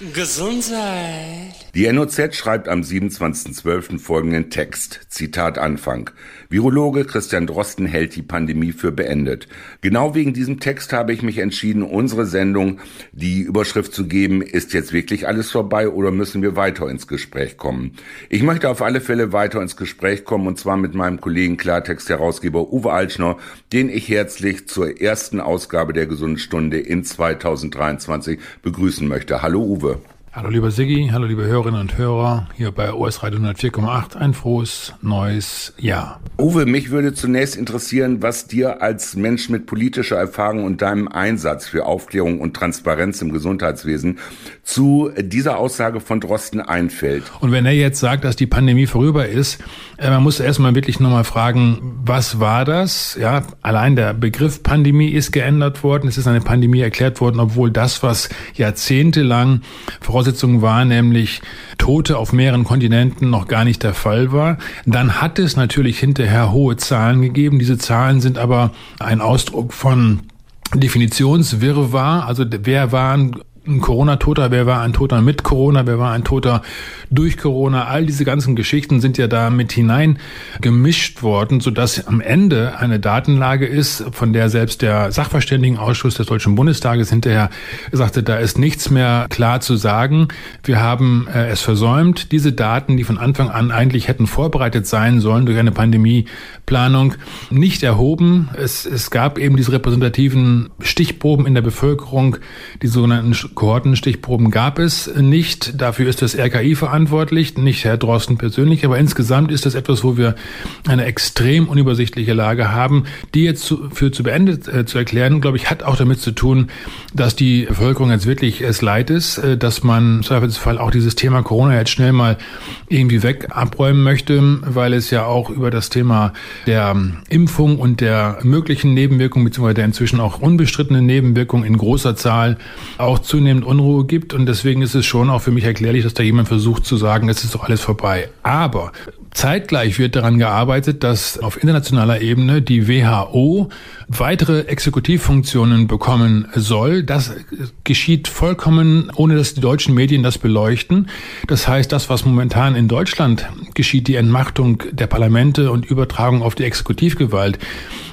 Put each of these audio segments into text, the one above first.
Gesundheit. Die NOZ schreibt am 27.12. folgenden Text. Zitat Anfang. Virologe Christian Drosten hält die Pandemie für beendet. Genau wegen diesem Text habe ich mich entschieden, unsere Sendung die Überschrift zu geben, ist jetzt wirklich alles vorbei oder müssen wir weiter ins Gespräch kommen? Ich möchte auf alle Fälle weiter ins Gespräch kommen und zwar mit meinem Kollegen Klartext-Herausgeber Uwe Altschner, den ich herzlich zur ersten Ausgabe der Gesunden in 2023 begrüßen möchte. Hallo Uwe. Спасибо. Hallo lieber Siggi, hallo liebe Hörerinnen und Hörer, hier bei OS Radio 104,8, ein frohes neues Jahr. Uwe, mich würde zunächst interessieren, was dir als Mensch mit politischer Erfahrung und deinem Einsatz für Aufklärung und Transparenz im Gesundheitswesen zu dieser Aussage von Drosten einfällt. Und wenn er jetzt sagt, dass die Pandemie vorüber ist, äh, man muss erstmal wirklich nochmal fragen, was war das? Ja, allein der Begriff Pandemie ist geändert worden, es ist eine Pandemie erklärt worden, obwohl das, was jahrzehntelang Voraussetzung war, nämlich Tote auf mehreren Kontinenten noch gar nicht der Fall war. Dann hat es natürlich hinterher hohe Zahlen gegeben. Diese Zahlen sind aber ein Ausdruck von Definitionswirrwarr. Also wer waren ein Corona-Toter, wer war ein Toter mit Corona, wer war ein Toter durch Corona. All diese ganzen Geschichten sind ja da mit hinein gemischt worden, sodass am Ende eine Datenlage ist, von der selbst der Sachverständigenausschuss des Deutschen Bundestages hinterher sagte, da ist nichts mehr klar zu sagen. Wir haben äh, es versäumt, diese Daten, die von Anfang an eigentlich hätten vorbereitet sein sollen durch eine Pandemieplanung, nicht erhoben. Es, es gab eben diese repräsentativen Stichproben in der Bevölkerung, die sogenannten Kohortenstichproben gab es nicht. Dafür ist das RKI verantwortlich, nicht Herr Drosten persönlich. Aber insgesamt ist das etwas, wo wir eine extrem unübersichtliche Lage haben. Die jetzt zu, für zu beendet äh, zu erklären, glaube ich, hat auch damit zu tun, dass die Bevölkerung jetzt wirklich es leid ist, äh, dass man im Zweifelsfall auch dieses Thema Corona jetzt schnell mal irgendwie weg abräumen möchte, weil es ja auch über das Thema der ähm, Impfung und der möglichen Nebenwirkungen beziehungsweise der inzwischen auch unbestrittenen Nebenwirkungen in großer Zahl auch zunehmend zunehmend Unruhe gibt und deswegen ist es schon auch für mich erklärlich, dass da jemand versucht zu sagen, es ist doch alles vorbei. Aber Zeitgleich wird daran gearbeitet, dass auf internationaler Ebene die WHO weitere Exekutivfunktionen bekommen soll. Das geschieht vollkommen, ohne dass die deutschen Medien das beleuchten. Das heißt, das, was momentan in Deutschland geschieht, die Entmachtung der Parlamente und Übertragung auf die Exekutivgewalt,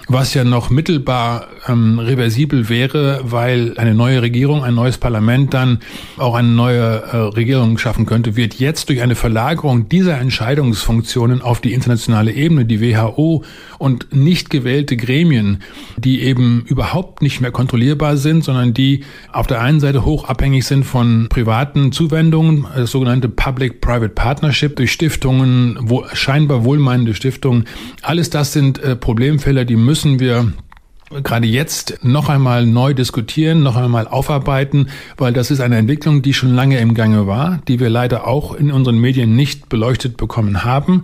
was ja noch mittelbar ähm, reversibel wäre, weil eine neue Regierung, ein neues Parlament dann auch eine neue äh, Regierung schaffen könnte, wird jetzt durch eine Verlagerung dieser Entscheidungsfunktionen auf die internationale Ebene, die WHO und nicht gewählte Gremien, die eben überhaupt nicht mehr kontrollierbar sind, sondern die auf der einen Seite hoch abhängig sind von privaten Zuwendungen, das sogenannte Public-Private Partnership durch Stiftungen, wo scheinbar wohlmeinende Stiftungen. Alles das sind äh, Problemfelder, die müssen müssen wir gerade jetzt noch einmal neu diskutieren, noch einmal aufarbeiten, weil das ist eine Entwicklung, die schon lange im Gange war, die wir leider auch in unseren Medien nicht beleuchtet bekommen haben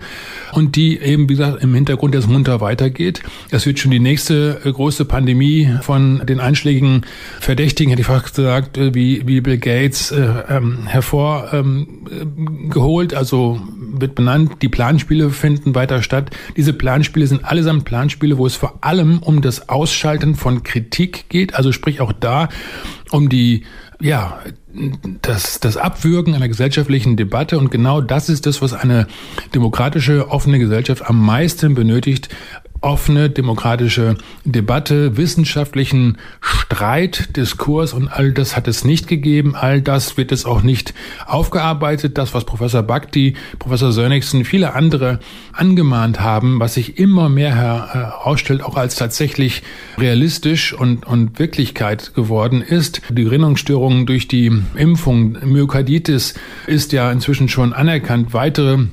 und die eben, wie gesagt, im Hintergrund jetzt munter weitergeht. Es wird schon die nächste große Pandemie von den einschlägigen Verdächtigen, hätte ich fast gesagt, wie, wie Bill Gates äh, ähm, hervorgeholt, ähm, also wird benannt, die Planspiele finden weiter statt. Diese Planspiele sind allesamt Planspiele, wo es vor allem um das Aus Ausschalten von Kritik geht, also sprich auch da um die ja, das, das Abwürgen einer gesellschaftlichen Debatte. Und genau das ist das, was eine demokratische, offene Gesellschaft am meisten benötigt offene demokratische Debatte, wissenschaftlichen Streit, Diskurs und all das hat es nicht gegeben. All das wird es auch nicht aufgearbeitet. Das, was Professor Bhakti, Professor Sönnigsen, viele andere angemahnt haben, was sich immer mehr herausstellt, auch als tatsächlich realistisch und, und Wirklichkeit geworden ist. Die Gerinnungsstörungen durch die Impfung, Myokarditis ist ja inzwischen schon anerkannt. Weitere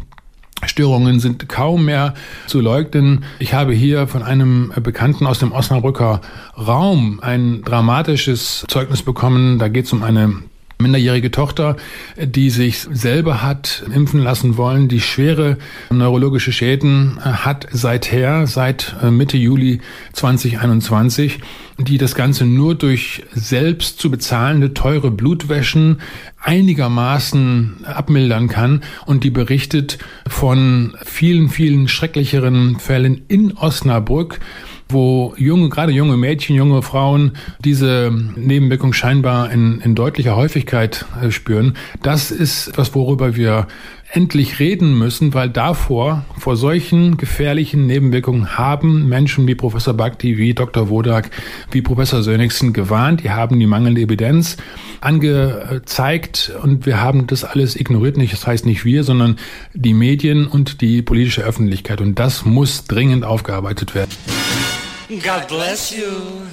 Störungen sind kaum mehr zu leugnen. Ich habe hier von einem Bekannten aus dem Osnabrücker Raum ein dramatisches Zeugnis bekommen. Da geht es um eine minderjährige Tochter, die sich selber hat impfen lassen wollen, die schwere neurologische Schäden hat seither, seit Mitte Juli 2021 die das Ganze nur durch selbst zu bezahlende teure Blutwäschen einigermaßen abmildern kann und die berichtet von vielen, vielen schrecklicheren Fällen in Osnabrück, wo junge, gerade junge Mädchen, junge Frauen diese Nebenwirkung scheinbar in, in deutlicher Häufigkeit äh, spüren. Das ist etwas, worüber wir endlich reden müssen, weil davor, vor solchen gefährlichen Nebenwirkungen haben Menschen wie Professor Bhakti, wie Dr. Wodak, wie Professor Sönigsen gewarnt. Die haben die mangelnde Evidenz angezeigt und wir haben das alles ignoriert. Nicht, das heißt nicht wir, sondern die Medien und die politische Öffentlichkeit. Und das muss dringend aufgearbeitet werden. God bless you.